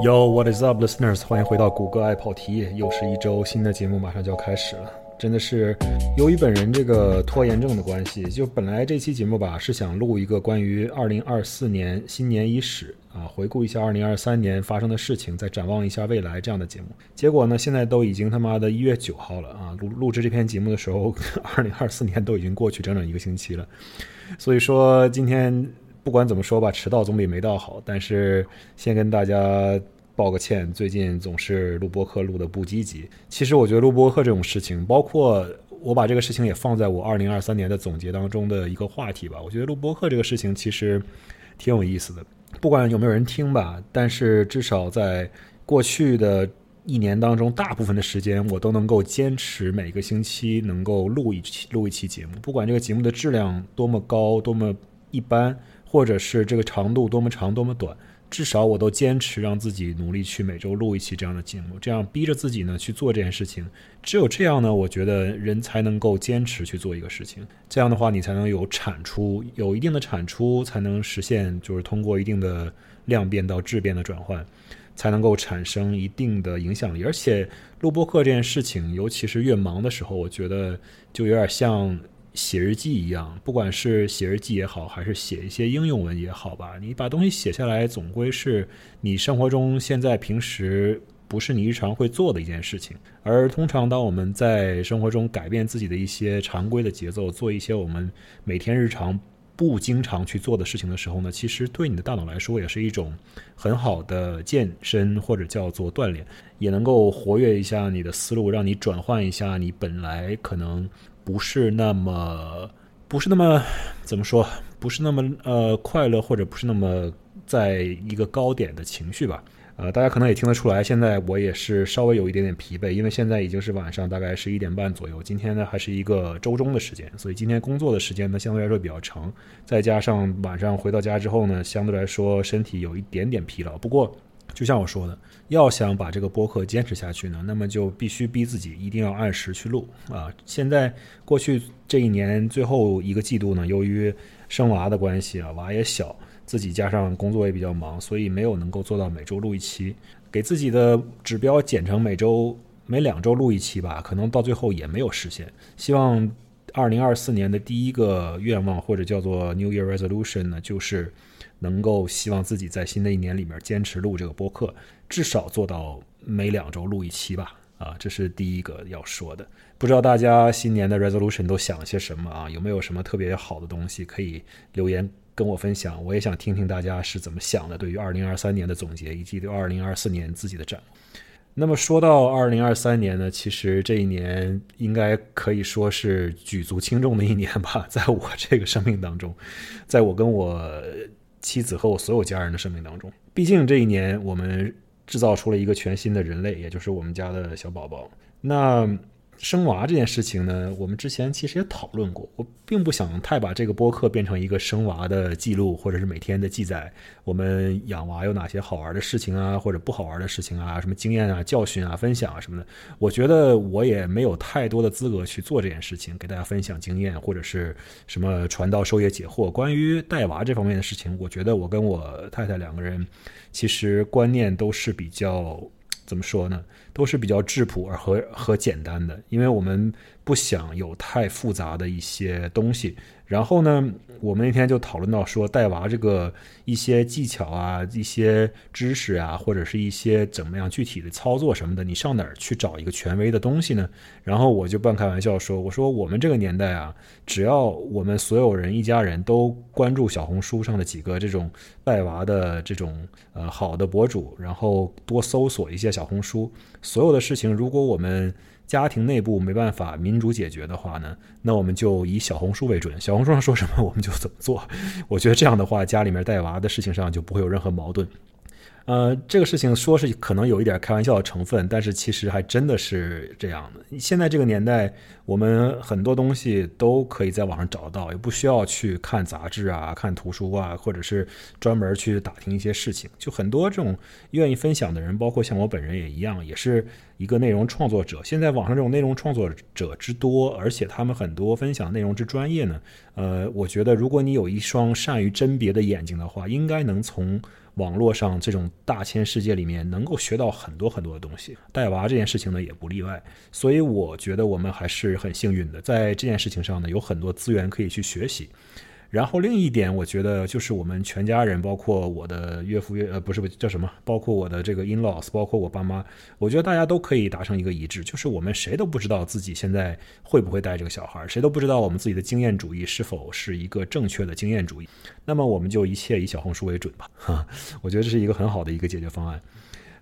Yo, what is up, listeners？欢迎回到谷歌爱跑题，又是一周新的节目，马上就要开始了。真的是由于本人这个拖延症的关系，就本来这期节目吧是想录一个关于二零二四年新年伊始啊，回顾一下二零二三年发生的事情，再展望一下未来这样的节目。结果呢，现在都已经他妈的一月九号了啊，录录制这篇节目的时候，二零二四年都已经过去整整一个星期了。所以说今天。不管怎么说吧，迟到总比没到好。但是先跟大家道个歉，最近总是录播课录的不积极。其实我觉得录播课这种事情，包括我把这个事情也放在我二零二三年的总结当中的一个话题吧。我觉得录播课这个事情其实挺有意思的，不管有没有人听吧，但是至少在过去的一年当中，大部分的时间我都能够坚持每个星期能够录一期录一期节目，不管这个节目的质量多么高，多么一般。或者是这个长度多么长多么短，至少我都坚持让自己努力去每周录一期这样的节目，这样逼着自己呢去做这件事情。只有这样呢，我觉得人才能够坚持去做一个事情。这样的话，你才能有产出，有一定的产出，才能实现就是通过一定的量变到质变的转换，才能够产生一定的影响力。而且录播课这件事情，尤其是越忙的时候，我觉得就有点像。写日记一样，不管是写日记也好，还是写一些应用文也好吧，你把东西写下来，总归是你生活中现在平时不是你日常会做的一件事情。而通常，当我们在生活中改变自己的一些常规的节奏，做一些我们每天日常不经常去做的事情的时候呢，其实对你的大脑来说也是一种很好的健身或者叫做锻炼，也能够活跃一下你的思路，让你转换一下你本来可能。不是那么，不是那么，怎么说？不是那么呃快乐，或者不是那么在一个高点的情绪吧？呃，大家可能也听得出来，现在我也是稍微有一点点疲惫，因为现在已经是晚上大概十一点半左右。今天呢还是一个周中的时间，所以今天工作的时间呢相对来说比较长，再加上晚上回到家之后呢，相对来说身体有一点点疲劳。不过，就像我说的。要想把这个播客坚持下去呢，那么就必须逼自己一定要按时去录啊！现在过去这一年最后一个季度呢，由于生娃的关系啊，娃也小，自己加上工作也比较忙，所以没有能够做到每周录一期。给自己的指标减成每周每两周录一期吧，可能到最后也没有实现。希望二零二四年的第一个愿望或者叫做 New Year Resolution 呢，就是能够希望自己在新的一年里面坚持录这个播客。至少做到每两周录一期吧，啊，这是第一个要说的。不知道大家新年的 resolution 都想了些什么啊？有没有什么特别好的东西可以留言跟我分享？我也想听听大家是怎么想的，对于二零二三年的总结，以及对二零二四年自己的展望。那么说到二零二三年呢，其实这一年应该可以说是举足轻重的一年吧，在我这个生命当中，在我跟我妻子和我所有家人的生命当中，毕竟这一年我们。制造出了一个全新的人类，也就是我们家的小宝宝。那。生娃这件事情呢，我们之前其实也讨论过。我并不想太把这个播客变成一个生娃的记录，或者是每天的记载。我们养娃有哪些好玩的事情啊，或者不好玩的事情啊，什么经验啊、教训啊、分享啊什么的。我觉得我也没有太多的资格去做这件事情，给大家分享经验，或者是什么传道授业解惑。关于带娃这方面的事情，我觉得我跟我太太两个人其实观念都是比较。怎么说呢？都是比较质朴而和和简单的，因为我们不想有太复杂的一些东西。然后呢，我们那天就讨论到说带娃这个一些技巧啊、一些知识啊，或者是一些怎么样具体的操作什么的，你上哪儿去找一个权威的东西呢？然后我就半开玩笑说：“我说我们这个年代啊，只要我们所有人一家人都关注小红书上的几个这种带娃的这种呃好的博主，然后多搜索一些小红书，所有的事情，如果我们。”家庭内部没办法民主解决的话呢，那我们就以小红书为准，小红书上说什么我们就怎么做。我觉得这样的话，家里面带娃的事情上就不会有任何矛盾。呃，这个事情说是可能有一点开玩笑的成分，但是其实还真的是这样的。现在这个年代，我们很多东西都可以在网上找到，也不需要去看杂志啊、看图书啊，或者是专门去打听一些事情。就很多这种愿意分享的人，包括像我本人也一样，也是一个内容创作者。现在网上这种内容创作者之多，而且他们很多分享内容之专业呢。呃，我觉得如果你有一双善于甄别的眼睛的话，应该能从网络上这种大千世界里面能够学到很多很多的东西。带娃这件事情呢，也不例外。所以我觉得我们还是很幸运的，在这件事情上呢，有很多资源可以去学习。然后另一点，我觉得就是我们全家人，包括我的岳父岳呃不是不叫什么，包括我的这个 in laws，包括我爸妈，我觉得大家都可以达成一个一致，就是我们谁都不知道自己现在会不会带这个小孩，谁都不知道我们自己的经验主义是否是一个正确的经验主义。那么我们就一切以小红书为准吧，哈，我觉得这是一个很好的一个解决方案。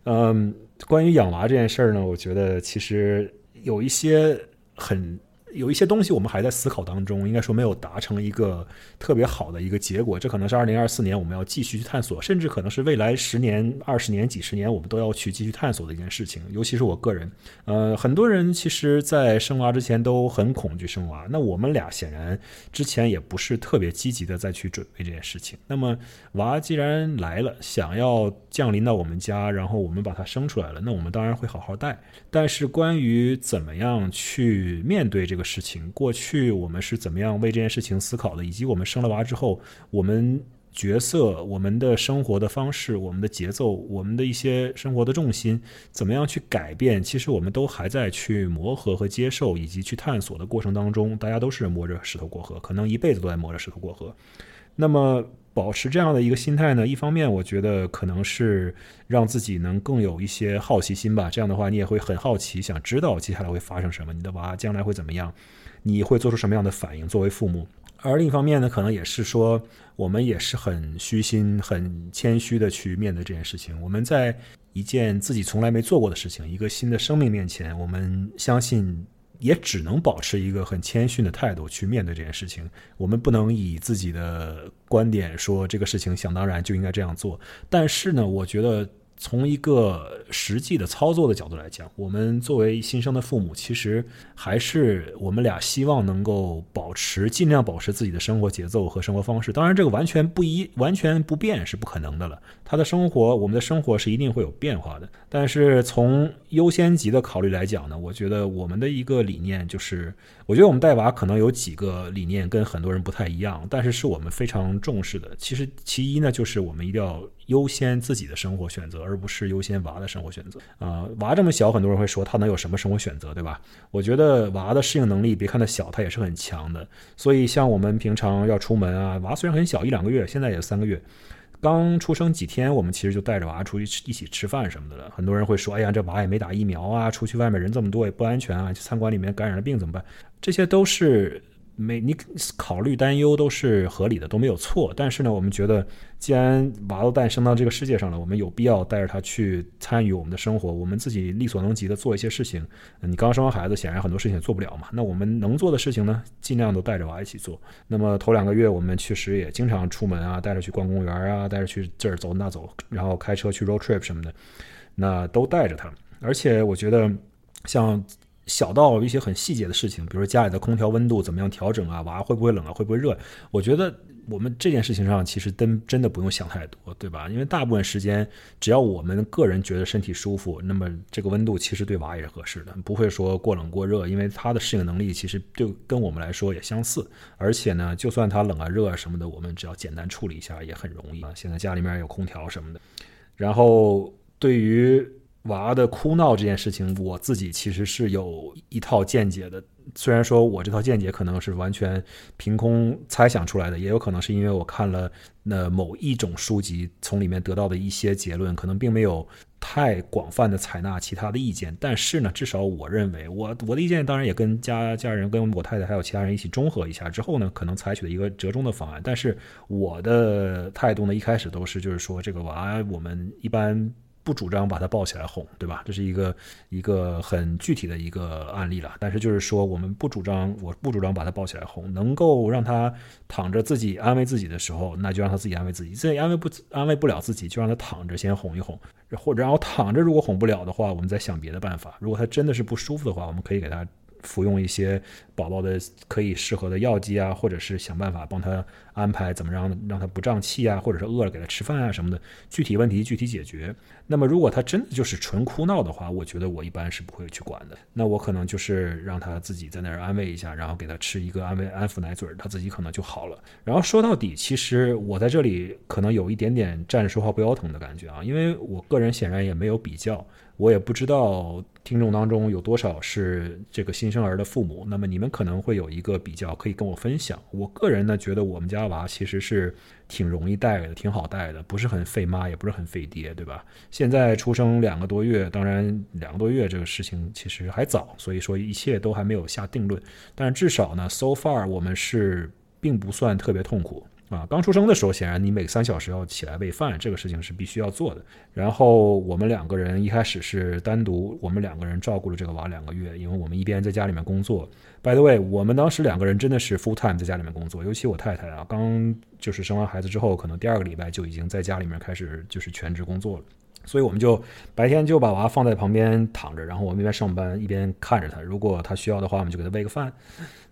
嗯，关于养娃这件事儿呢，我觉得其实有一些很。有一些东西我们还在思考当中，应该说没有达成一个特别好的一个结果。这可能是二零二四年我们要继续去探索，甚至可能是未来十年、二十年、几十年我们都要去继续探索的一件事情。尤其是我个人，呃，很多人其实，在生娃之前都很恐惧生娃。那我们俩显然之前也不是特别积极的再去准备这件事情。那么娃既然来了，想要降临到我们家，然后我们把它生出来了，那我们当然会好好带。但是关于怎么样去面对这个，事情过去我们是怎么样为这件事情思考的，以及我们生了娃之后，我们角色、我们的生活的方式、我们的节奏、我们的一些生活的重心，怎么样去改变？其实我们都还在去磨合和接受，以及去探索的过程当中。大家都是摸着石头过河，可能一辈子都在摸着石头过河。那么。保持这样的一个心态呢，一方面我觉得可能是让自己能更有一些好奇心吧。这样的话，你也会很好奇，想知道接下来会发生什么，你的娃将来会怎么样，你会做出什么样的反应。作为父母，而另一方面呢，可能也是说，我们也是很虚心、很谦虚的去面对这件事情。我们在一件自己从来没做过的事情，一个新的生命面前，我们相信。也只能保持一个很谦逊的态度去面对这件事情。我们不能以自己的观点说这个事情想当然就应该这样做。但是呢，我觉得。从一个实际的操作的角度来讲，我们作为新生的父母，其实还是我们俩希望能够保持尽量保持自己的生活节奏和生活方式。当然，这个完全不一、完全不变是不可能的了。他的生活，我们的生活是一定会有变化的。但是从优先级的考虑来讲呢，我觉得我们的一个理念就是，我觉得我们带娃可能有几个理念跟很多人不太一样，但是是我们非常重视的。其实其一呢，就是我们一定要。优先自己的生活选择，而不是优先娃的生活选择啊！娃这么小，很多人会说他能有什么生活选择，对吧？我觉得娃的适应能力，别看他小，他也是很强的。所以像我们平常要出门啊，娃虽然很小，一两个月，现在也三个月，刚出生几天，我们其实就带着娃出去吃一起吃饭什么的了。很多人会说：“哎呀，这娃也没打疫苗啊，出去外面人这么多也不安全啊，去餐馆里面感染了病怎么办？”这些都是。没，你考虑担忧都是合理的，都没有错。但是呢，我们觉得，既然娃都诞生到这个世界上了，我们有必要带着他去参与我们的生活。我们自己力所能及的做一些事情。你刚生完孩子，显然很多事情也做不了嘛。那我们能做的事情呢，尽量都带着娃一起做。那么头两个月，我们确实也经常出门啊，带着去逛公园啊，带着去这儿走那走，然后开车去 road trip 什么的，那都带着他。而且我觉得，像。小到一些很细节的事情，比如说家里的空调温度怎么样调整啊，娃会不会冷啊，会不会热？我觉得我们这件事情上其实真真的不用想太多，对吧？因为大部分时间，只要我们个人觉得身体舒服，那么这个温度其实对娃也是合适的，不会说过冷过热，因为他的适应能力其实就跟我们来说也相似。而且呢，就算他冷啊热啊什么的，我们只要简单处理一下也很容易啊。现在家里面有空调什么的，然后对于。娃的哭闹这件事情，我自己其实是有一套见解的。虽然说我这套见解可能是完全凭空猜想出来的，也有可能是因为我看了那某一种书籍，从里面得到的一些结论，可能并没有太广泛的采纳其他的意见。但是呢，至少我认为，我我的意见当然也跟家家人、跟我太太还有其他人一起综合一下之后呢，可能采取了一个折中的方案。但是我的态度呢，一开始都是就是说，这个娃我们一般。不主张把他抱起来哄，对吧？这是一个一个很具体的一个案例了。但是就是说，我们不主张，我不主张把他抱起来哄。能够让他躺着自己安慰自己的时候，那就让他自己安慰自己。自己安慰不安慰不了自己，就让他躺着先哄一哄。或者然后躺着，如果哄不了的话，我们再想别的办法。如果他真的是不舒服的话，我们可以给他服用一些宝宝的可以适合的药剂啊，或者是想办法帮他安排怎么让让他不胀气啊，或者是饿了给他吃饭啊什么的，具体问题具体解决。那么如果他真的就是纯哭闹的话，我觉得我一般是不会去管的。那我可能就是让他自己在那儿安慰一下，然后给他吃一个安慰安抚奶嘴儿，他自己可能就好了。然后说到底，其实我在这里可能有一点点站着说话不腰疼的感觉啊，因为我个人显然也没有比较。我也不知道听众当中有多少是这个新生儿的父母，那么你们可能会有一个比较可以跟我分享。我个人呢觉得我们家娃其实是挺容易带的，挺好带的，不是很费妈，也不是很费爹，对吧？现在出生两个多月，当然两个多月这个事情其实还早，所以说一切都还没有下定论。但至少呢，so far 我们是并不算特别痛苦。啊，刚出生的时候，显然你每三小时要起来喂饭，这个事情是必须要做的。然后我们两个人一开始是单独，我们两个人照顾了这个娃两个月，因为我们一边在家里面工作。By the way，我们当时两个人真的是 full time 在家里面工作，尤其我太太啊，刚就是生完孩子之后，可能第二个礼拜就已经在家里面开始就是全职工作了。所以我们就白天就把娃放在旁边躺着，然后我们一边上班一边看着他。如果他需要的话，我们就给他喂个饭。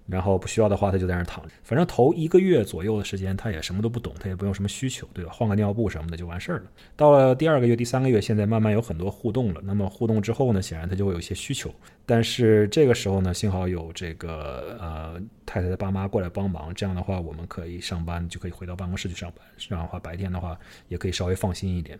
然后不需要的话，他就在那儿躺着。反正头一个月左右的时间，他也什么都不懂，他也不用什么需求，对吧？换个尿布什么的就完事儿了。到了第二个月、第三个月，现在慢慢有很多互动了。那么互动之后呢，显然他就会有一些需求。但是这个时候呢，幸好有这个呃太太的爸妈过来帮忙，这样的话我们可以上班，就可以回到办公室去上班。这样的话白天的话也可以稍微放心一点。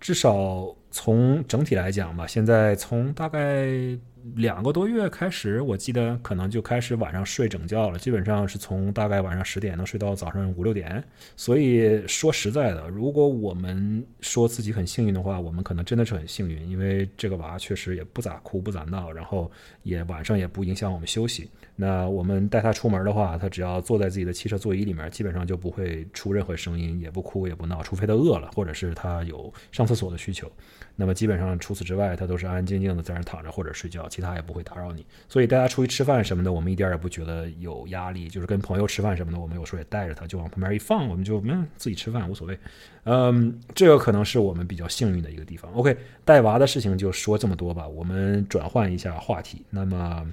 至少从整体来讲吧，现在从大概。两个多月开始，我记得可能就开始晚上睡整觉了，基本上是从大概晚上十点能睡到早上五六点。所以说实在的，如果我们说自己很幸运的话，我们可能真的是很幸运，因为这个娃确实也不咋哭不咋闹，然后也晚上也不影响我们休息。那我们带他出门的话，他只要坐在自己的汽车座椅里面，基本上就不会出任何声音，也不哭也不闹，除非他饿了或者是他有上厕所的需求。那么基本上除此之外，他都是安安静静的在那躺着或者睡觉，其他也不会打扰你。所以大家出去吃饭什么的，我们一点也不觉得有压力。就是跟朋友吃饭什么的，我们有时候也带着他，就往旁边一放，我们就嗯自己吃饭无所谓。嗯，这个可能是我们比较幸运的一个地方。OK，带娃的事情就说这么多吧，我们转换一下话题。那么。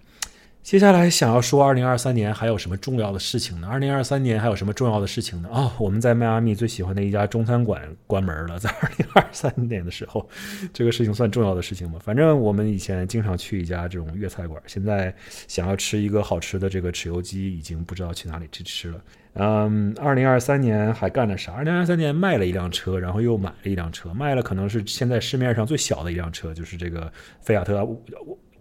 接下来想要说，二零二三年还有什么重要的事情呢？二零二三年还有什么重要的事情呢？啊，我们在迈阿密最喜欢的一家中餐馆关门了，在二零二三年的时候，这个事情算重要的事情吗？反正我们以前经常去一家这种粤菜馆，现在想要吃一个好吃的这个豉油鸡，已经不知道去哪里去吃了。嗯，二零二三年还干了啥？二零二三年卖了一辆车，然后又买了一辆车，卖了可能是现在市面上最小的一辆车，就是这个菲亚特。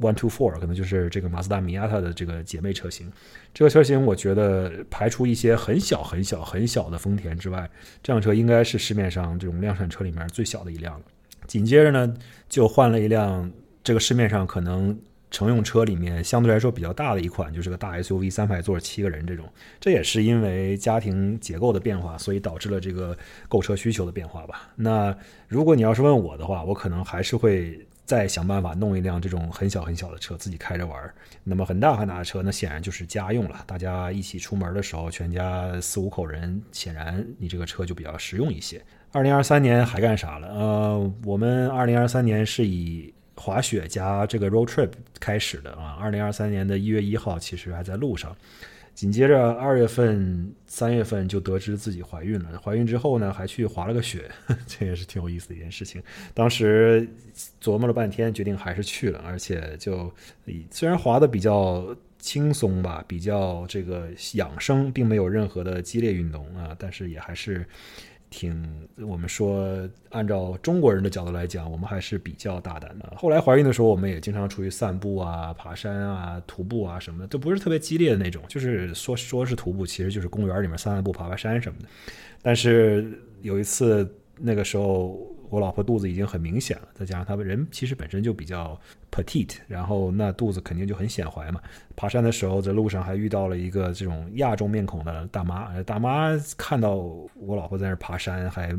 One Two Four 可能就是这个马自达米亚塔的这个姐妹车型。这个车型我觉得排除一些很小很小很小的丰田之外，这辆车应该是市面上这种量产车里面最小的一辆了。紧接着呢，就换了一辆这个市面上可能乘用车里面相对来说比较大的一款，就是个大 SUV，三排座，七个人这种。这也是因为家庭结构的变化，所以导致了这个购车需求的变化吧。那如果你要是问我的话，我可能还是会。再想办法弄一辆这种很小很小的车自己开着玩，那么很大很大的车，那显然就是家用了。大家一起出门的时候，全家四五口人，显然你这个车就比较实用一些。二零二三年还干啥了？呃，我们二零二三年是以滑雪加这个 road trip 开始的啊。二零二三年的一月一号，其实还在路上。紧接着二月份、三月份就得知自己怀孕了。怀孕之后呢，还去滑了个雪，这也是挺有意思的一件事情。当时琢磨了半天，决定还是去了，而且就虽然滑的比较轻松吧，比较这个养生，并没有任何的激烈运动啊，但是也还是。挺，我们说按照中国人的角度来讲，我们还是比较大胆的。后来怀孕的时候，我们也经常出去散步啊、爬山啊、徒步啊什么的，都不是特别激烈的那种，就是说说是徒步，其实就是公园里面散散步、爬爬山什么的。但是有一次，那个时候。我老婆肚子已经很明显了，再加上她人其实本身就比较 petite，然后那肚子肯定就很显怀嘛。爬山的时候在路上还遇到了一个这种亚洲面孔的大妈，大妈看到我老婆在那爬山，还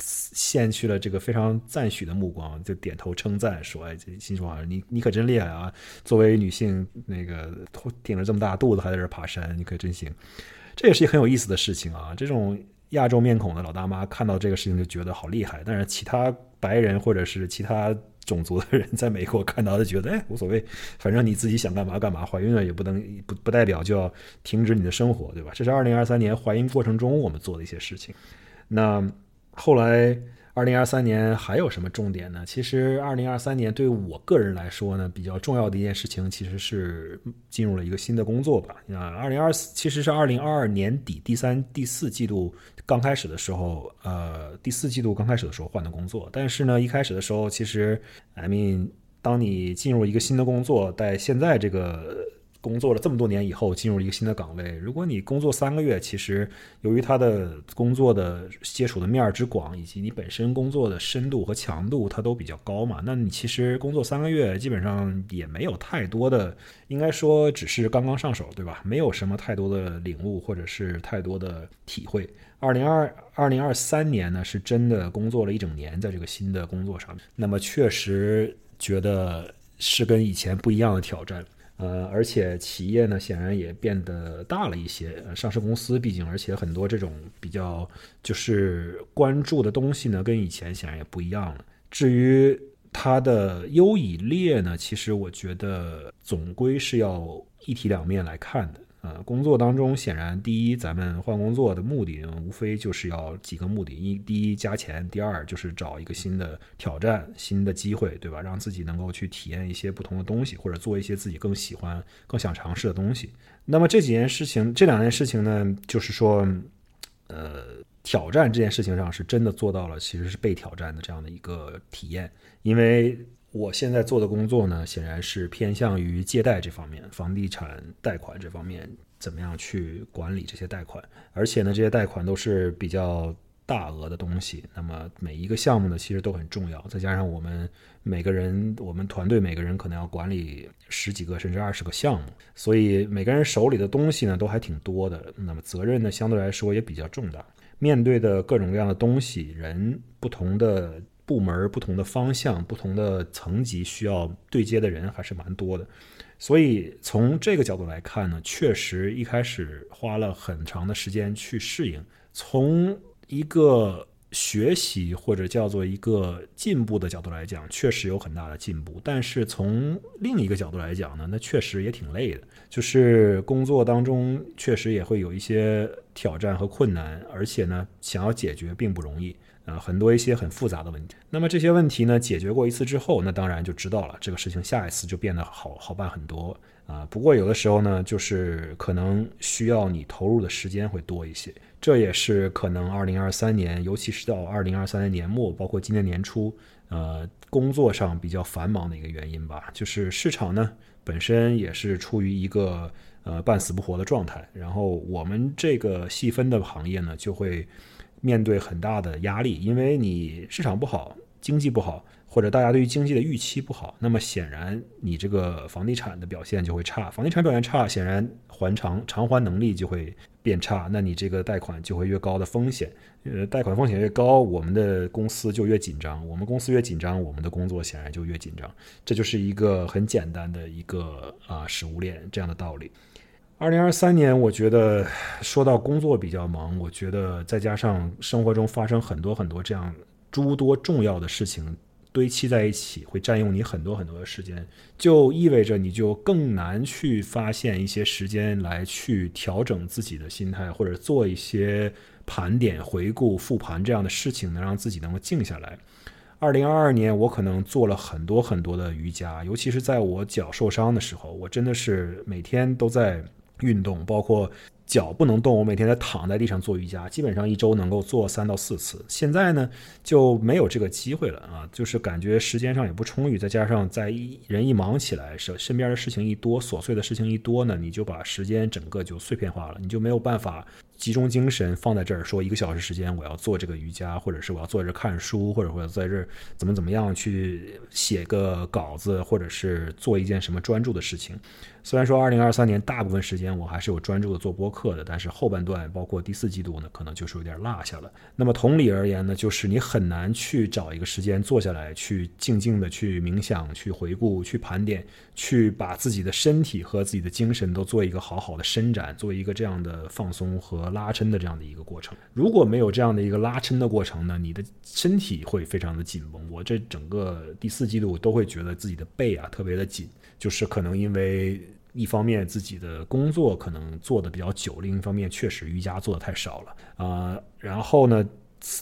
献去了这个非常赞许的目光，就点头称赞说：“哎，这心说啊，你你可真厉害啊！作为女性，那个顶着这么大肚子还在这爬山，你可真行。”这也是一很有意思的事情啊，这种。亚洲面孔的老大妈看到这个事情就觉得好厉害，但是其他白人或者是其他种族的人在美国看到就，觉得哎无所谓，反正你自己想干嘛干嘛，怀孕了也不能 不不代表就要停止你的生活，对吧？这是二零二三年怀孕过程中我们做的一些事情。那后来。二零二三年还有什么重点呢？其实二零二三年对我个人来说呢，比较重要的一件事情，其实是进入了一个新的工作吧。啊，二零二四其实是二零二二年底第三、第四季度刚开始的时候，呃，第四季度刚开始的时候换的工作。但是呢，一开始的时候，其实，I mean，当你进入一个新的工作，在现在这个。工作了这么多年以后，进入一个新的岗位。如果你工作三个月，其实由于他的工作的接触的面儿之广，以及你本身工作的深度和强度，它都比较高嘛。那你其实工作三个月，基本上也没有太多的，应该说只是刚刚上手，对吧？没有什么太多的领悟或者是太多的体会。二零二二零二三年呢，是真的工作了一整年，在这个新的工作上面，那么确实觉得是跟以前不一样的挑战。呃，而且企业呢，显然也变得大了一些。呃上市公司毕竟，而且很多这种比较就是关注的东西呢，跟以前显然也不一样了。至于它的优与劣呢，其实我觉得总归是要一体两面来看的。呃，工作当中，显然第一，咱们换工作的目的无非就是要几个目的：一，第一加钱；第二就是找一个新的挑战、新的机会，对吧？让自己能够去体验一些不同的东西，或者做一些自己更喜欢、更想尝试的东西。那么这几件事情，这两件事情呢，就是说，呃，挑战这件事情上是真的做到了，其实是被挑战的这样的一个体验，因为。我现在做的工作呢，显然是偏向于借贷这方面，房地产贷款这方面，怎么样去管理这些贷款？而且呢，这些贷款都是比较大额的东西。那么每一个项目呢，其实都很重要。再加上我们每个人，我们团队每个人可能要管理十几个甚至二十个项目，所以每个人手里的东西呢，都还挺多的。那么责任呢，相对来说也比较重大。面对的各种各样的东西，人不同的。部门不同的方向、不同的层级需要对接的人还是蛮多的，所以从这个角度来看呢，确实一开始花了很长的时间去适应。从一个学习或者叫做一个进步的角度来讲，确实有很大的进步。但是从另一个角度来讲呢，那确实也挺累的，就是工作当中确实也会有一些挑战和困难，而且呢，想要解决并不容易。啊，很多一些很复杂的问题。那么这些问题呢，解决过一次之后，那当然就知道了这个事情下一次就变得好好办很多啊。不过有的时候呢，就是可能需要你投入的时间会多一些。这也是可能二零二三年，尤其是到二零二三年年末，包括今年年初，呃，工作上比较繁忙的一个原因吧。就是市场呢本身也是处于一个呃半死不活的状态，然后我们这个细分的行业呢就会。面对很大的压力，因为你市场不好，经济不好，或者大家对于经济的预期不好，那么显然你这个房地产的表现就会差。房地产表现差，显然还偿偿还能力就会变差，那你这个贷款就会越高的风险。呃，贷款风险越高，我们的公司就越紧张。我们公司越紧张，我们的工作显然就越紧张。这就是一个很简单的一个啊食物链这样的道理。二零二三年，我觉得说到工作比较忙，我觉得再加上生活中发生很多很多这样诸多重要的事情堆砌在一起，会占用你很多很多的时间，就意味着你就更难去发现一些时间来去调整自己的心态，或者做一些盘点、回顾、复盘这样的事情，能让自己能够静下来。二零二二年，我可能做了很多很多的瑜伽，尤其是在我脚受伤的时候，我真的是每天都在。运动包括脚不能动，我每天在躺在地上做瑜伽，基本上一周能够做三到四次。现在呢就没有这个机会了啊，就是感觉时间上也不充裕，再加上在一人一忙起来，身身边的事情一多，琐碎的事情一多呢，你就把时间整个就碎片化了，你就没有办法集中精神放在这儿，说一个小时时间我要做这个瑜伽，或者是我要坐在这看书，或者我要在这儿怎么怎么样去写个稿子，或者是做一件什么专注的事情。虽然说二零二三年大部分时间我还是有专注的做播客的，但是后半段包括第四季度呢，可能就是有点落下了。那么同理而言呢，就是你很难去找一个时间坐下来，去静静的去冥想、去回顾、去盘点、去把自己的身体和自己的精神都做一个好好的伸展，做一个这样的放松和拉伸的这样的一个过程。如果没有这样的一个拉伸的过程呢，你的身体会非常的紧绷。我这整个第四季度都会觉得自己的背啊特别的紧，就是可能因为。一方面自己的工作可能做的比较久，另一方面确实瑜伽做的太少了啊。然后呢，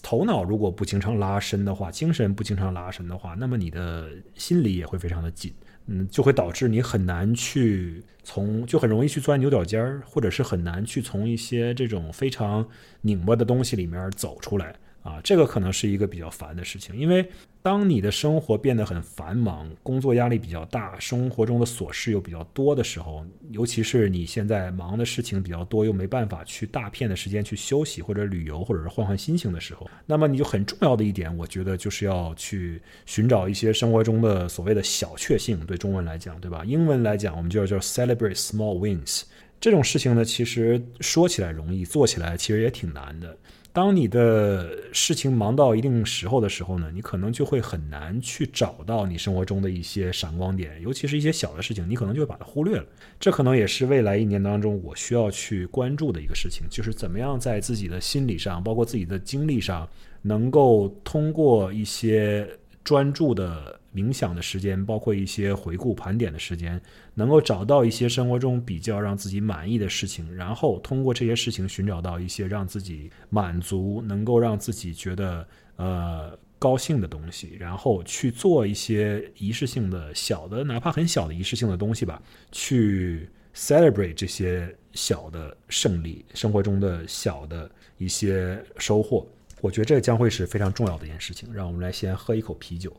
头脑如果不经常拉伸的话，精神不经常拉伸的话，那么你的心理也会非常的紧，嗯，就会导致你很难去从，就很容易去钻牛角尖儿，或者是很难去从一些这种非常拧巴的东西里面走出来。啊，这个可能是一个比较烦的事情，因为当你的生活变得很繁忙，工作压力比较大，生活中的琐事又比较多的时候，尤其是你现在忙的事情比较多，又没办法去大片的时间去休息或者旅游，或者是换换心情的时候，那么你就很重要的一点，我觉得就是要去寻找一些生活中的所谓的小确幸，对中文来讲，对吧？英文来讲，我们就要叫 celebrate small wins。这种事情呢，其实说起来容易，做起来其实也挺难的。当你的事情忙到一定时候的时候呢，你可能就会很难去找到你生活中的一些闪光点，尤其是一些小的事情，你可能就会把它忽略了。这可能也是未来一年当中我需要去关注的一个事情，就是怎么样在自己的心理上，包括自己的精力上，能够通过一些专注的。冥想的时间，包括一些回顾盘点的时间，能够找到一些生活中比较让自己满意的事情，然后通过这些事情寻找到一些让自己满足、能够让自己觉得呃高兴的东西，然后去做一些仪式性的小的，哪怕很小的仪式性的东西吧，去 celebrate 这些小的胜利，生活中的小的一些收获。我觉得这将会是非常重要的一件事情。让我们来先喝一口啤酒。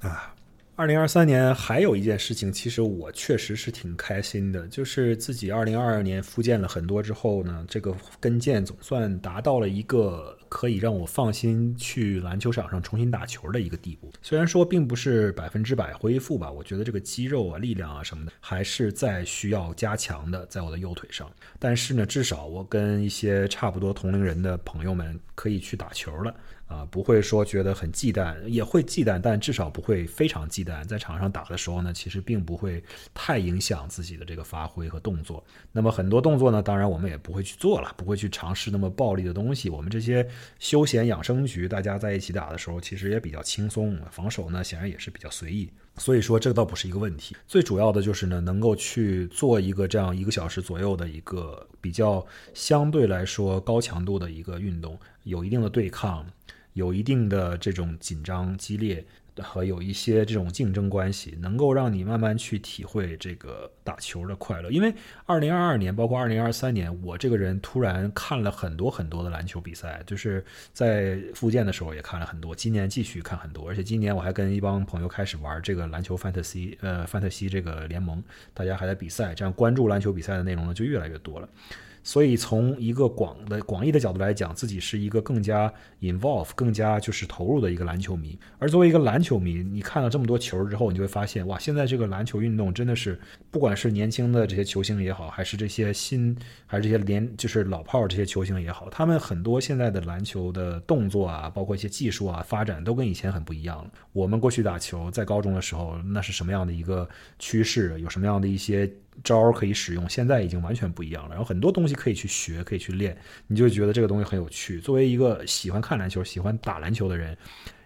啊，二零二三年还有一件事情，其实我确实是挺开心的，就是自己二零二二年复健了很多之后呢，这个跟腱总算达到了一个可以让我放心去篮球场上重新打球的一个地步。虽然说并不是百分之百恢复吧，我觉得这个肌肉啊、力量啊什么的还是在需要加强的，在我的右腿上。但是呢，至少我跟一些差不多同龄人的朋友们可以去打球了。啊，不会说觉得很忌惮，也会忌惮，但至少不会非常忌惮。在场上打的时候呢，其实并不会太影响自己的这个发挥和动作。那么很多动作呢，当然我们也不会去做了，不会去尝试那么暴力的东西。我们这些休闲养生局，大家在一起打的时候，其实也比较轻松，防守呢显然也是比较随意。所以说这倒不是一个问题。最主要的就是呢，能够去做一个这样一个小时左右的一个比较相对来说高强度的一个运动，有一定的对抗。有一定的这种紧张、激烈和有一些这种竞争关系，能够让你慢慢去体会这个打球的快乐。因为二零二二年，包括二零二三年，我这个人突然看了很多很多的篮球比赛，就是在复健的时候也看了很多。今年继续看很多，而且今年我还跟一帮朋友开始玩这个篮球 fantasy，呃范特西这个联盟，大家还在比赛，这样关注篮球比赛的内容呢就越来越多了。所以从一个广的广义的角度来讲，自己是一个更加 involve、更加就是投入的一个篮球迷。而作为一个篮球迷，你看了这么多球之后，你就会发现，哇，现在这个篮球运动真的是，不管是年轻的这些球星也好，还是这些新，还是这些连就是老炮这些球星也好，他们很多现在的篮球的动作啊，包括一些技术啊，发展都跟以前很不一样了。我们过去打球，在高中的时候，那是什么样的一个趋势？有什么样的一些？招可以使用，现在已经完全不一样了。然后很多东西可以去学，可以去练，你就觉得这个东西很有趣。作为一个喜欢看篮球、喜欢打篮球的人。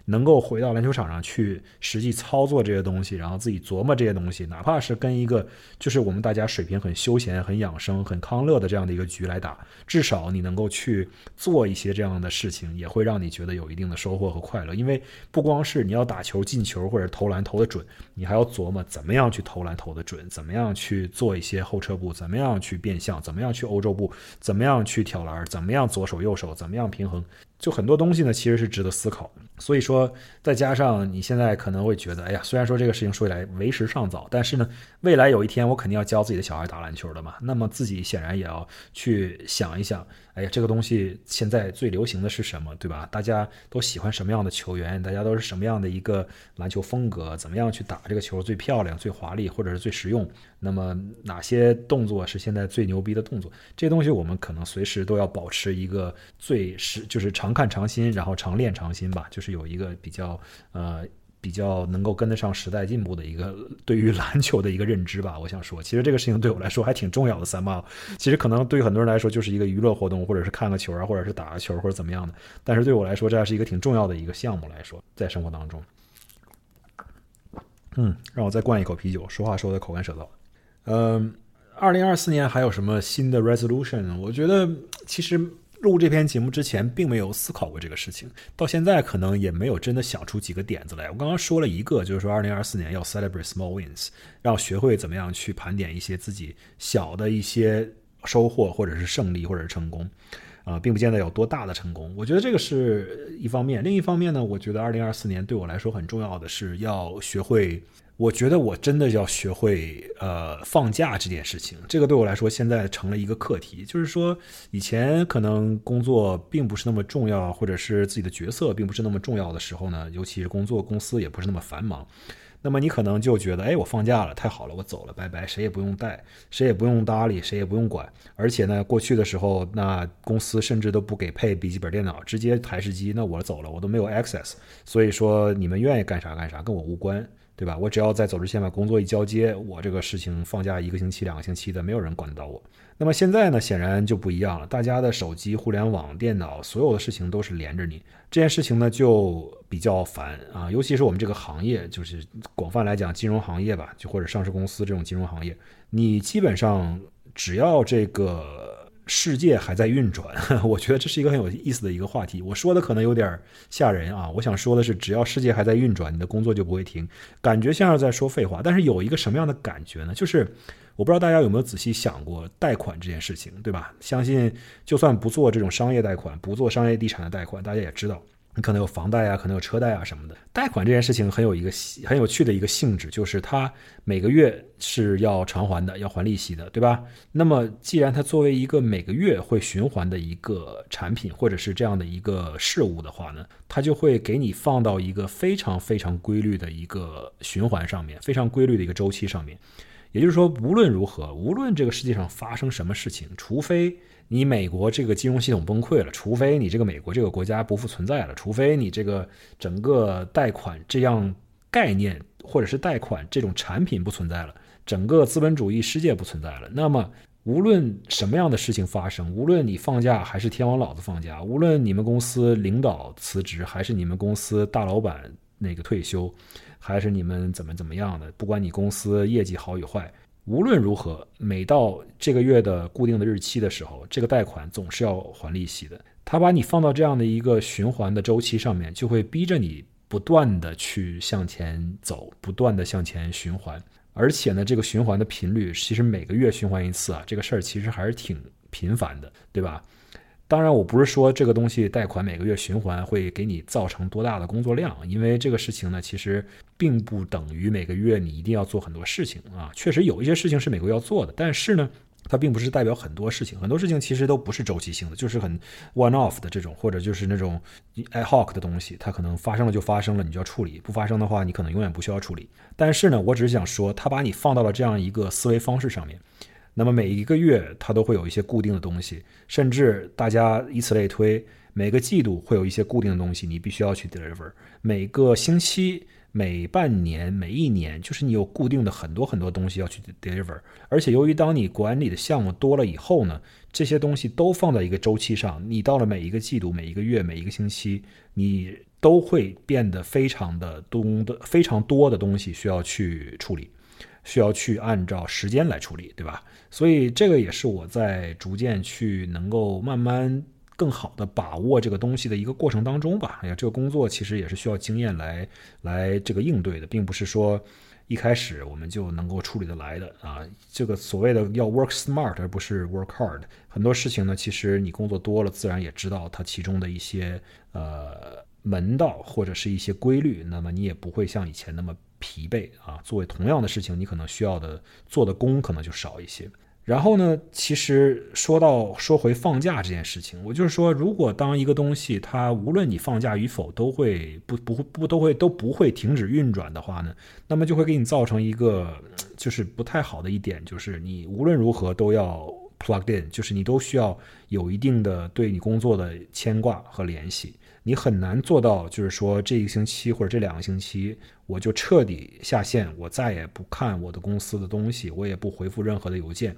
能够回到篮球场上去实际操作这些东西，然后自己琢磨这些东西，哪怕是跟一个就是我们大家水平很休闲、很养生、很康乐的这样的一个局来打，至少你能够去做一些这样的事情，也会让你觉得有一定的收获和快乐。因为不光是你要打球进球或者投篮投的准，你还要琢磨怎么样去投篮投的准，怎么样去做一些后撤步，怎么样去变向，怎么样去欧洲步，怎么样去挑篮，怎么样左手右手，怎么样平衡。就很多东西呢，其实是值得思考。所以说，再加上你现在可能会觉得，哎呀，虽然说这个事情说起来为时尚早，但是呢，未来有一天我肯定要教自己的小孩打篮球的嘛。那么自己显然也要去想一想，哎呀，这个东西现在最流行的是什么，对吧？大家都喜欢什么样的球员？大家都是什么样的一个篮球风格？怎么样去打这个球最漂亮、最华丽，或者是最实用？那么哪些动作是现在最牛逼的动作？这些东西我们可能随时都要保持一个最实，就是常看常新，然后常练常新吧，就是有一个比较呃比较能够跟得上时代进步的一个对于篮球的一个认知吧。我想说，其实这个事情对我来说还挺重要的。三八，其实可能对于很多人来说就是一个娱乐活动，或者是看个球啊，或者是打个球或者怎么样的。但是对我来说，这还是一个挺重要的一个项目来说，在生活当中。嗯，让我再灌一口啤酒，说话说的口干舌燥。嗯，二零二四年还有什么新的 resolution？我觉得其实录这篇节目之前并没有思考过这个事情，到现在可能也没有真的想出几个点子来。我刚刚说了一个，就是说二零二四年要 celebrate small wins，要学会怎么样去盘点一些自己小的一些收获，或者是胜利，或者是成功，啊，并不见得有多大的成功。我觉得这个是一方面，另一方面呢，我觉得二零二四年对我来说很重要的是要学会。我觉得我真的要学会呃放假这件事情，这个对我来说现在成了一个课题。就是说，以前可能工作并不是那么重要，或者是自己的角色并不是那么重要的时候呢，尤其是工作公司也不是那么繁忙，那么你可能就觉得，哎，我放假了，太好了，我走了，拜拜，谁也不用带，谁也不用搭理，谁也不用管。而且呢，过去的时候，那公司甚至都不给配笔记本电脑，直接台式机，那我走了，我都没有 access。所以说，你们愿意干啥干啥，跟我无关。对吧？我只要在走之前把工作一交接，我这个事情放假一个星期、两个星期的，没有人管得到我。那么现在呢，显然就不一样了。大家的手机、互联网、电脑，所有的事情都是连着你。这件事情呢，就比较烦啊。尤其是我们这个行业，就是广泛来讲，金融行业吧，就或者上市公司这种金融行业，你基本上只要这个。世界还在运转，我觉得这是一个很有意思的一个话题。我说的可能有点吓人啊，我想说的是，只要世界还在运转，你的工作就不会停。感觉像是在说废话，但是有一个什么样的感觉呢？就是我不知道大家有没有仔细想过贷款这件事情，对吧？相信就算不做这种商业贷款，不做商业地产的贷款，大家也知道。你可能有房贷啊，可能有车贷啊什么的。贷款这件事情很有一个很有趣的一个性质，就是它每个月是要偿还的，要还利息的，对吧？那么既然它作为一个每个月会循环的一个产品或者是这样的一个事物的话呢，它就会给你放到一个非常非常规律的一个循环上面，非常规律的一个周期上面。也就是说，无论如何，无论这个世界上发生什么事情，除非你美国这个金融系统崩溃了，除非你这个美国这个国家不复存在了，除非你这个整个贷款这样概念或者是贷款这种产品不存在了，整个资本主义世界不存在了，那么无论什么样的事情发生，无论你放假还是天王老子放假，无论你们公司领导辞职还是你们公司大老板那个退休。还是你们怎么怎么样的？不管你公司业绩好与坏，无论如何，每到这个月的固定的日期的时候，这个贷款总是要还利息的。他把你放到这样的一个循环的周期上面，就会逼着你不断的去向前走，不断的向前循环。而且呢，这个循环的频率，其实每个月循环一次啊，这个事儿其实还是挺频繁的，对吧？当然，我不是说这个东西贷款每个月循环会给你造成多大的工作量，因为这个事情呢，其实并不等于每个月你一定要做很多事情啊。确实有一些事情是每个月要做的，但是呢，它并不是代表很多事情。很多事情其实都不是周期性的，就是很 one off 的这种，或者就是那种 ad hoc 的东西，它可能发生了就发生了，你就要处理；不发生的话，你可能永远不需要处理。但是呢，我只是想说，它把你放到了这样一个思维方式上面。那么每一个月它都会有一些固定的东西，甚至大家以此类推，每个季度会有一些固定的东西，你必须要去 deliver。每个星期、每半年、每一年，就是你有固定的很多很多东西要去 deliver。而且由于当你管理的项目多了以后呢，这些东西都放在一个周期上，你到了每一个季度、每一个月、每一个星期，你都会变得非常的多的非常多的东西需要去处理。需要去按照时间来处理，对吧？所以这个也是我在逐渐去能够慢慢更好的把握这个东西的一个过程当中吧。哎呀，这个工作其实也是需要经验来来这个应对的，并不是说一开始我们就能够处理得来的啊。这个所谓的要 work smart 而不是 work hard，很多事情呢，其实你工作多了，自然也知道它其中的一些呃门道或者是一些规律，那么你也不会像以前那么疲惫啊。作为同样的事情，你可能需要的做的功可能就少一些。然后呢，其实说到说回放假这件事情，我就是说，如果当一个东西它无论你放假与否都会不不不都会都不会停止运转的话呢，那么就会给你造成一个就是不太好的一点，就是你无论如何都要 plugged in，就是你都需要有一定的对你工作的牵挂和联系。你很难做到，就是说这一个星期或者这两个星期，我就彻底下线，我再也不看我的公司的东西，我也不回复任何的邮件，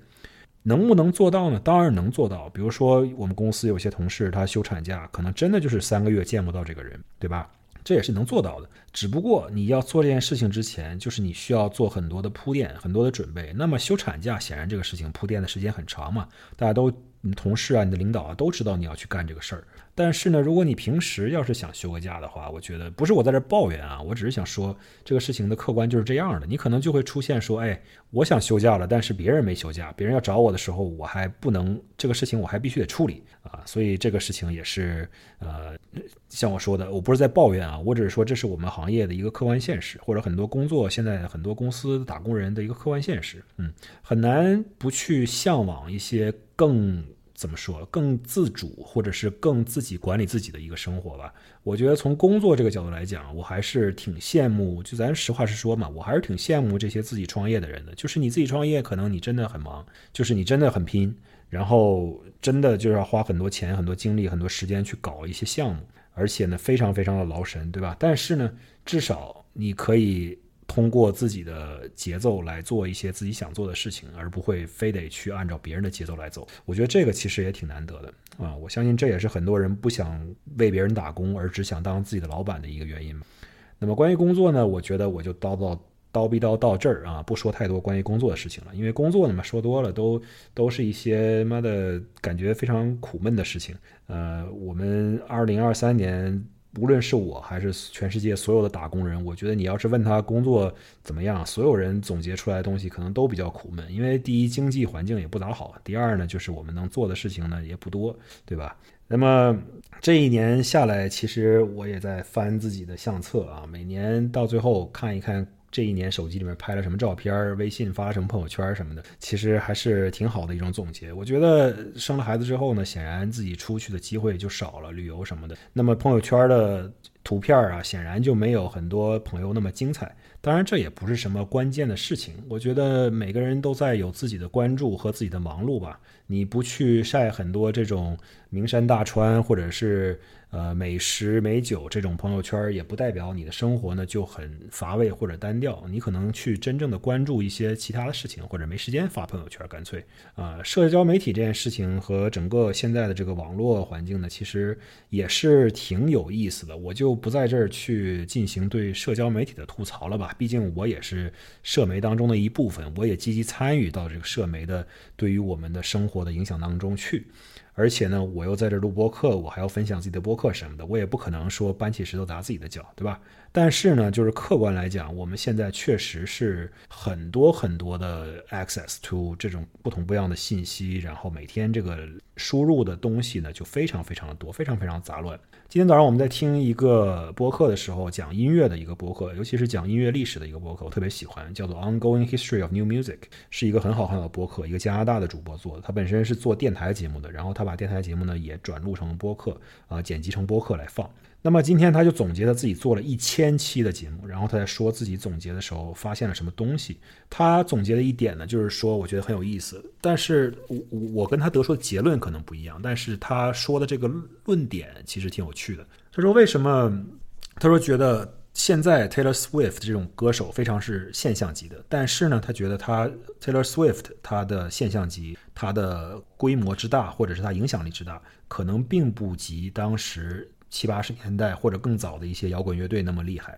能不能做到呢？当然能做到。比如说，我们公司有些同事他休产假，可能真的就是三个月见不到这个人，对吧？这也是能做到的。只不过你要做这件事情之前，就是你需要做很多的铺垫，很多的准备。那么休产假显然这个事情铺垫的时间很长嘛，大家都你同事啊，你的领导啊都知道你要去干这个事儿。但是呢，如果你平时要是想休个假的话，我觉得不是我在这抱怨啊，我只是想说这个事情的客观就是这样的。你可能就会出现说，哎，我想休假了，但是别人没休假，别人要找我的时候，我还不能这个事情我还必须得处理啊。所以这个事情也是呃，像我说的，我不是在抱怨啊，我只是说这是我们行业的一个客观现实，或者很多工作现在很多公司打工人的一个客观现实。嗯，很难不去向往一些更。怎么说更自主，或者是更自己管理自己的一个生活吧？我觉得从工作这个角度来讲，我还是挺羡慕。就咱实话实说嘛，我还是挺羡慕这些自己创业的人的。就是你自己创业，可能你真的很忙，就是你真的很拼，然后真的就是要花很多钱、很多精力、很多时间去搞一些项目，而且呢，非常非常的劳神，对吧？但是呢，至少你可以。通过自己的节奏来做一些自己想做的事情，而不会非得去按照别人的节奏来走。我觉得这个其实也挺难得的啊！我相信这也是很多人不想为别人打工，而只想当自己的老板的一个原因。那么关于工作呢，我觉得我就叨叨叨逼叨到这儿啊，不说太多关于工作的事情了，因为工作呢嘛，说多了都都是一些妈的感觉非常苦闷的事情。呃，我们二零二三年。无论是我还是全世界所有的打工人，我觉得你要是问他工作怎么样，所有人总结出来的东西可能都比较苦闷。因为第一，经济环境也不咋好；第二呢，就是我们能做的事情呢也不多，对吧？那么这一年下来，其实我也在翻自己的相册啊，每年到最后看一看。这一年手机里面拍了什么照片儿，微信发了什么朋友圈什么的，其实还是挺好的一种总结。我觉得生了孩子之后呢，显然自己出去的机会就少了，旅游什么的。那么朋友圈的图片啊，显然就没有很多朋友那么精彩。当然，这也不是什么关键的事情。我觉得每个人都在有自己的关注和自己的忙碌吧。你不去晒很多这种名山大川，或者是。呃，美食美酒这种朋友圈也不代表你的生活呢就很乏味或者单调。你可能去真正的关注一些其他的事情，或者没时间发朋友圈，干脆啊，社交媒体这件事情和整个现在的这个网络环境呢，其实也是挺有意思的。我就不在这儿去进行对社交媒体的吐槽了吧，毕竟我也是社媒当中的一部分，我也积极参与到这个社媒的对于我们的生活的影响当中去。而且呢，我又在这录播客，我还要分享自己的播客什么的，我也不可能说搬起石头砸自己的脚，对吧？但是呢，就是客观来讲，我们现在确实是很多很多的 access to 这种不同不一样的信息，然后每天这个输入的东西呢，就非常非常的多，非常非常杂乱。今天早上我们在听一个播客的时候，讲音乐的一个播客，尤其是讲音乐历史的一个播客，我特别喜欢，叫做 Ongoing History of New Music，是一个很好很好的播客，一个加拿大的主播做的，他本身是做电台节目的，然后他把电台节目呢也转录成播客啊，剪辑成播客来放。那么今天他就总结了自己做了一千期的节目，然后他在说自己总结的时候发现了什么东西。他总结的一点呢，就是说我觉得很有意思，但是我我跟他得出的结论可能不一样，但是他说的这个论点其实挺有趣的。他说为什么？他说觉得现在 Taylor Swift 这种歌手非常是现象级的，但是呢，他觉得他 Taylor Swift 他的现象级，他的规模之大，或者是他影响力之大，可能并不及当时。七八十年代或者更早的一些摇滚乐队那么厉害，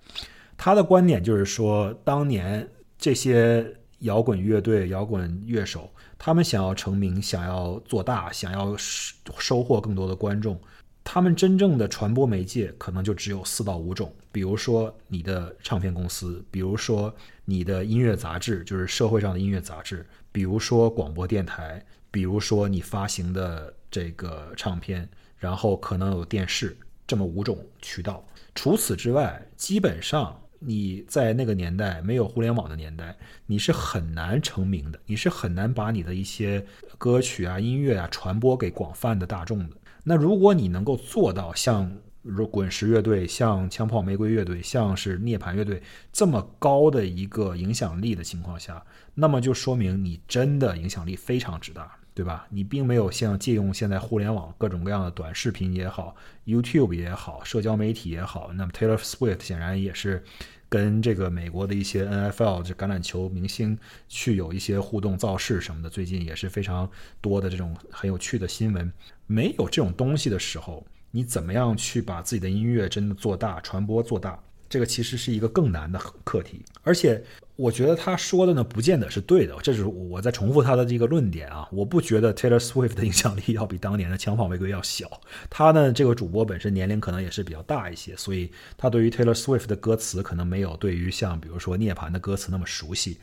他的观点就是说，当年这些摇滚乐队、摇滚乐手，他们想要成名、想要做大、想要收获更多的观众，他们真正的传播媒介可能就只有四到五种，比如说你的唱片公司，比如说你的音乐杂志，就是社会上的音乐杂志，比如说广播电台，比如说你发行的这个唱片，然后可能有电视，这么五种渠道。除此之外，基本上你在那个年代没有互联网的年代，你是很难成名的，你是很难把你的一些歌曲啊、音乐啊传播给广泛的大众的。那如果你能够做到像如滚石乐队、像枪炮玫瑰乐队、像是涅槃乐队这么高的一个影响力的情况下，那么就说明你真的影响力非常之大，对吧？你并没有像借用现在互联网各种各样的短视频也好、YouTube 也好、社交媒体也好，那么 Taylor Swift 显然也是跟这个美国的一些 NFL 就橄榄球明星去有一些互动造势什么的，最近也是非常多的这种很有趣的新闻。没有这种东西的时候，你怎么样去把自己的音乐真的做大、传播做大？这个其实是一个更难的课题。而且，我觉得他说的呢，不见得是对的。这是我在重复他的这个论点啊！我不觉得 Taylor Swift 的影响力要比当年的枪炮玫瑰要小。他呢，这个主播本身年龄可能也是比较大一些，所以他对于 Taylor Swift 的歌词可能没有对于像比如说涅槃的歌词那么熟悉。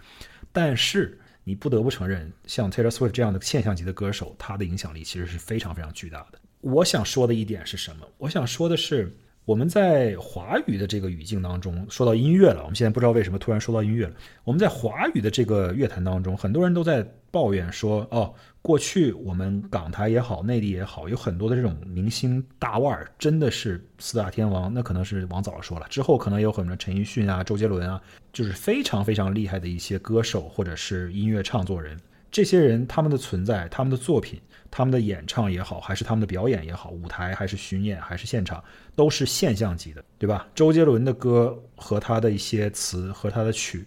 但是，你不得不承认，像 Taylor Swift 这样的现象级的歌手，他的影响力其实是非常非常巨大的。我想说的一点是什么？我想说的是，我们在华语的这个语境当中，说到音乐了。我们现在不知道为什么突然说到音乐了。我们在华语的这个乐坛当中，很多人都在抱怨说，哦。过去我们港台也好，内地也好，有很多的这种明星大腕儿，真的是四大天王。那可能是往早说了，之后可能有很多陈奕迅啊、周杰伦啊，就是非常非常厉害的一些歌手或者是音乐唱作人。这些人他们的存在、他们的作品、他们的演唱也好，还是他们的表演也好，舞台还是巡演还是现场，都是现象级的，对吧？周杰伦的歌和他的一些词和他的曲，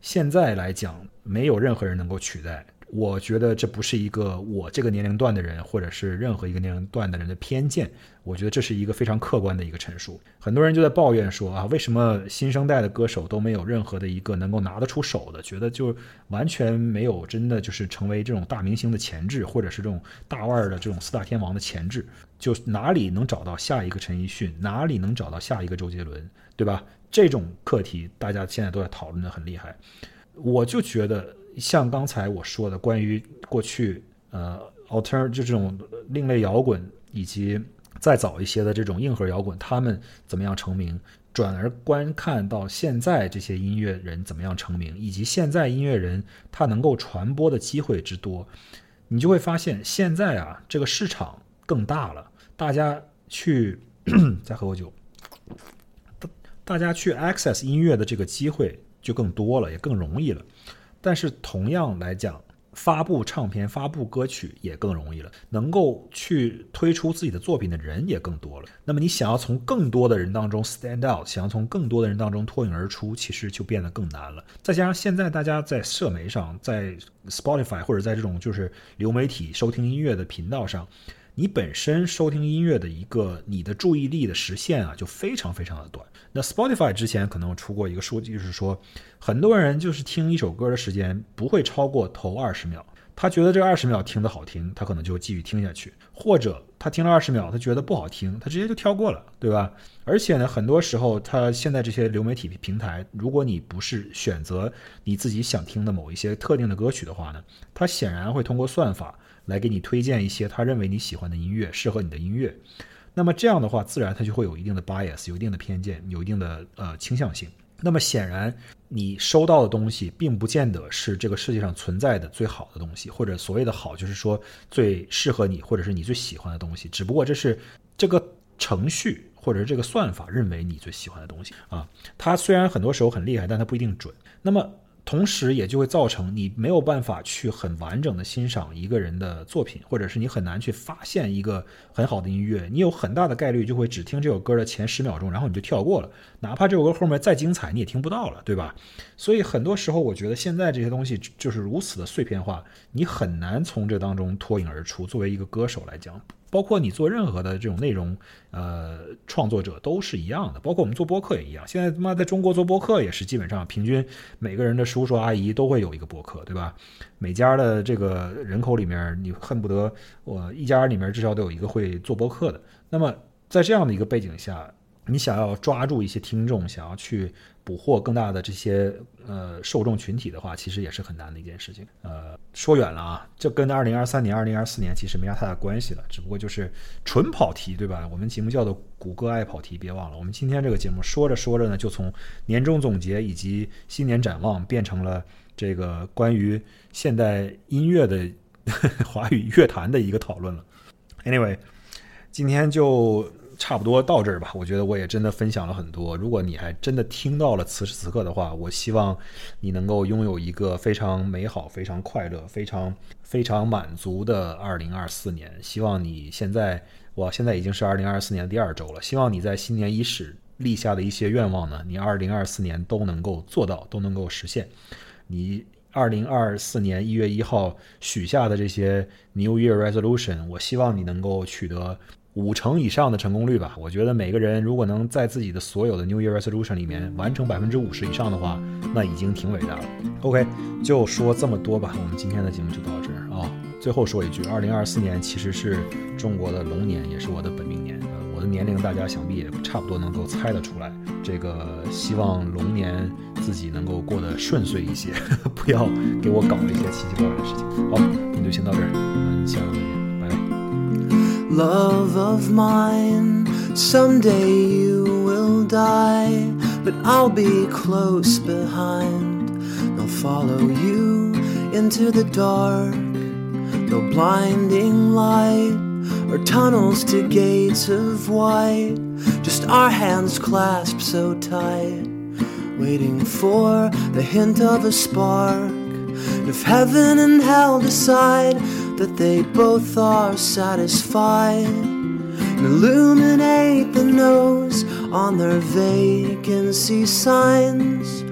现在来讲，没有任何人能够取代。我觉得这不是一个我这个年龄段的人，或者是任何一个年龄段的人的偏见。我觉得这是一个非常客观的一个陈述。很多人就在抱怨说啊，为什么新生代的歌手都没有任何的一个能够拿得出手的？觉得就完全没有真的就是成为这种大明星的潜质，或者是这种大腕儿的这种四大天王的潜质。就哪里能找到下一个陈奕迅，哪里能找到下一个周杰伦，对吧？这种课题大家现在都在讨论的很厉害。我就觉得。像刚才我说的，关于过去呃，alter 就这种另类摇滚，以及再早一些的这种硬核摇滚，他们怎么样成名，转而观看到现在这些音乐人怎么样成名，以及现在音乐人他能够传播的机会之多，你就会发现现在啊，这个市场更大了，大家去 再喝口酒，大大家去 access 音乐的这个机会就更多了，也更容易了。但是同样来讲，发布唱片、发布歌曲也更容易了，能够去推出自己的作品的人也更多了。那么你想要从更多的人当中 stand out，想要从更多的人当中脱颖而出，其实就变得更难了。再加上现在大家在社媒上，在 Spotify 或者在这种就是流媒体收听音乐的频道上。你本身收听音乐的一个你的注意力的时限啊，就非常非常的短。那 Spotify 之前可能出过一个数据，就是说，很多人就是听一首歌的时间不会超过头二十秒。他觉得这二十秒听得好听，他可能就继续听下去；或者他听了二十秒，他觉得不好听，他直接就跳过了，对吧？而且呢，很多时候他现在这些流媒体平台，如果你不是选择你自己想听的某一些特定的歌曲的话呢，它显然会通过算法。来给你推荐一些他认为你喜欢的音乐，适合你的音乐。那么这样的话，自然他就会有一定的 bias，有一定的偏见，有一定的呃倾向性。那么显然，你收到的东西并不见得是这个世界上存在的最好的东西，或者所谓的好，就是说最适合你，或者是你最喜欢的东西。只不过这是这个程序或者是这个算法认为你最喜欢的东西啊。它虽然很多时候很厉害，但它不一定准。那么。同时，也就会造成你没有办法去很完整的欣赏一个人的作品，或者是你很难去发现一个很好的音乐。你有很大的概率就会只听这首歌的前十秒钟，然后你就跳过了，哪怕这首歌后面再精彩，你也听不到了，对吧？所以很多时候，我觉得现在这些东西就是如此的碎片化，你很难从这当中脱颖而出。作为一个歌手来讲。包括你做任何的这种内容，呃，创作者都是一样的。包括我们做播客也一样。现在他妈在中国做播客也是基本上平均每个人的叔叔阿姨都会有一个播客，对吧？每家的这个人口里面，你恨不得我一家里面至少都有一个会做播客的。那么在这样的一个背景下，你想要抓住一些听众，想要去捕获更大的这些呃受众群体的话，其实也是很难的一件事情。呃，说远了啊，这跟二零二三年、二零二四年其实没啥太大关系了，只不过就是纯跑题，对吧？我们节目叫做“谷歌爱跑题”，别忘了，我们今天这个节目说着说着呢，就从年终总结以及新年展望变成了这个关于现代音乐的 华语乐坛的一个讨论了。Anyway，今天就。差不多到这儿吧，我觉得我也真的分享了很多。如果你还真的听到了此时此刻的话，我希望你能够拥有一个非常美好、非常快乐、非常非常满足的二零二四年。希望你现在，哇，现在已经是二零二四年第二周了。希望你在新年伊始立下的一些愿望呢，你二零二四年都能够做到，都能够实现。你二零二四年一月一号许下的这些 New Year Resolution，我希望你能够取得。五成以上的成功率吧，我觉得每个人如果能在自己的所有的 New Year Resolution 里面完成百分之五十以上的话，那已经挺伟大了。OK，就说这么多吧，我们今天的节目就到这儿啊。最后说一句，二零二四年其实是中国的龙年，也是我的本命年。呃，我的年龄大家想必也差不多能够猜得出来。这个希望龙年自己能够过得顺遂一些，不要给我搞一些奇奇怪怪的事情。好，那就先到这儿，我们下周再见。Love of mine. Someday you will die, but I'll be close behind. I'll follow you into the dark, no blinding light or tunnels to gates of white. Just our hands clasped so tight, waiting for the hint of a spark. If heaven and hell decide that they both are satisfied and illuminate the nose on their vacancy signs.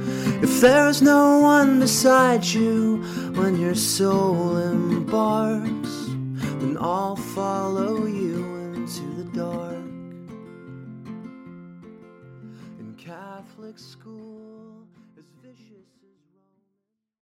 If there's no one beside you when your soul embarks, then I'll follow you into the dark. In Catholic school.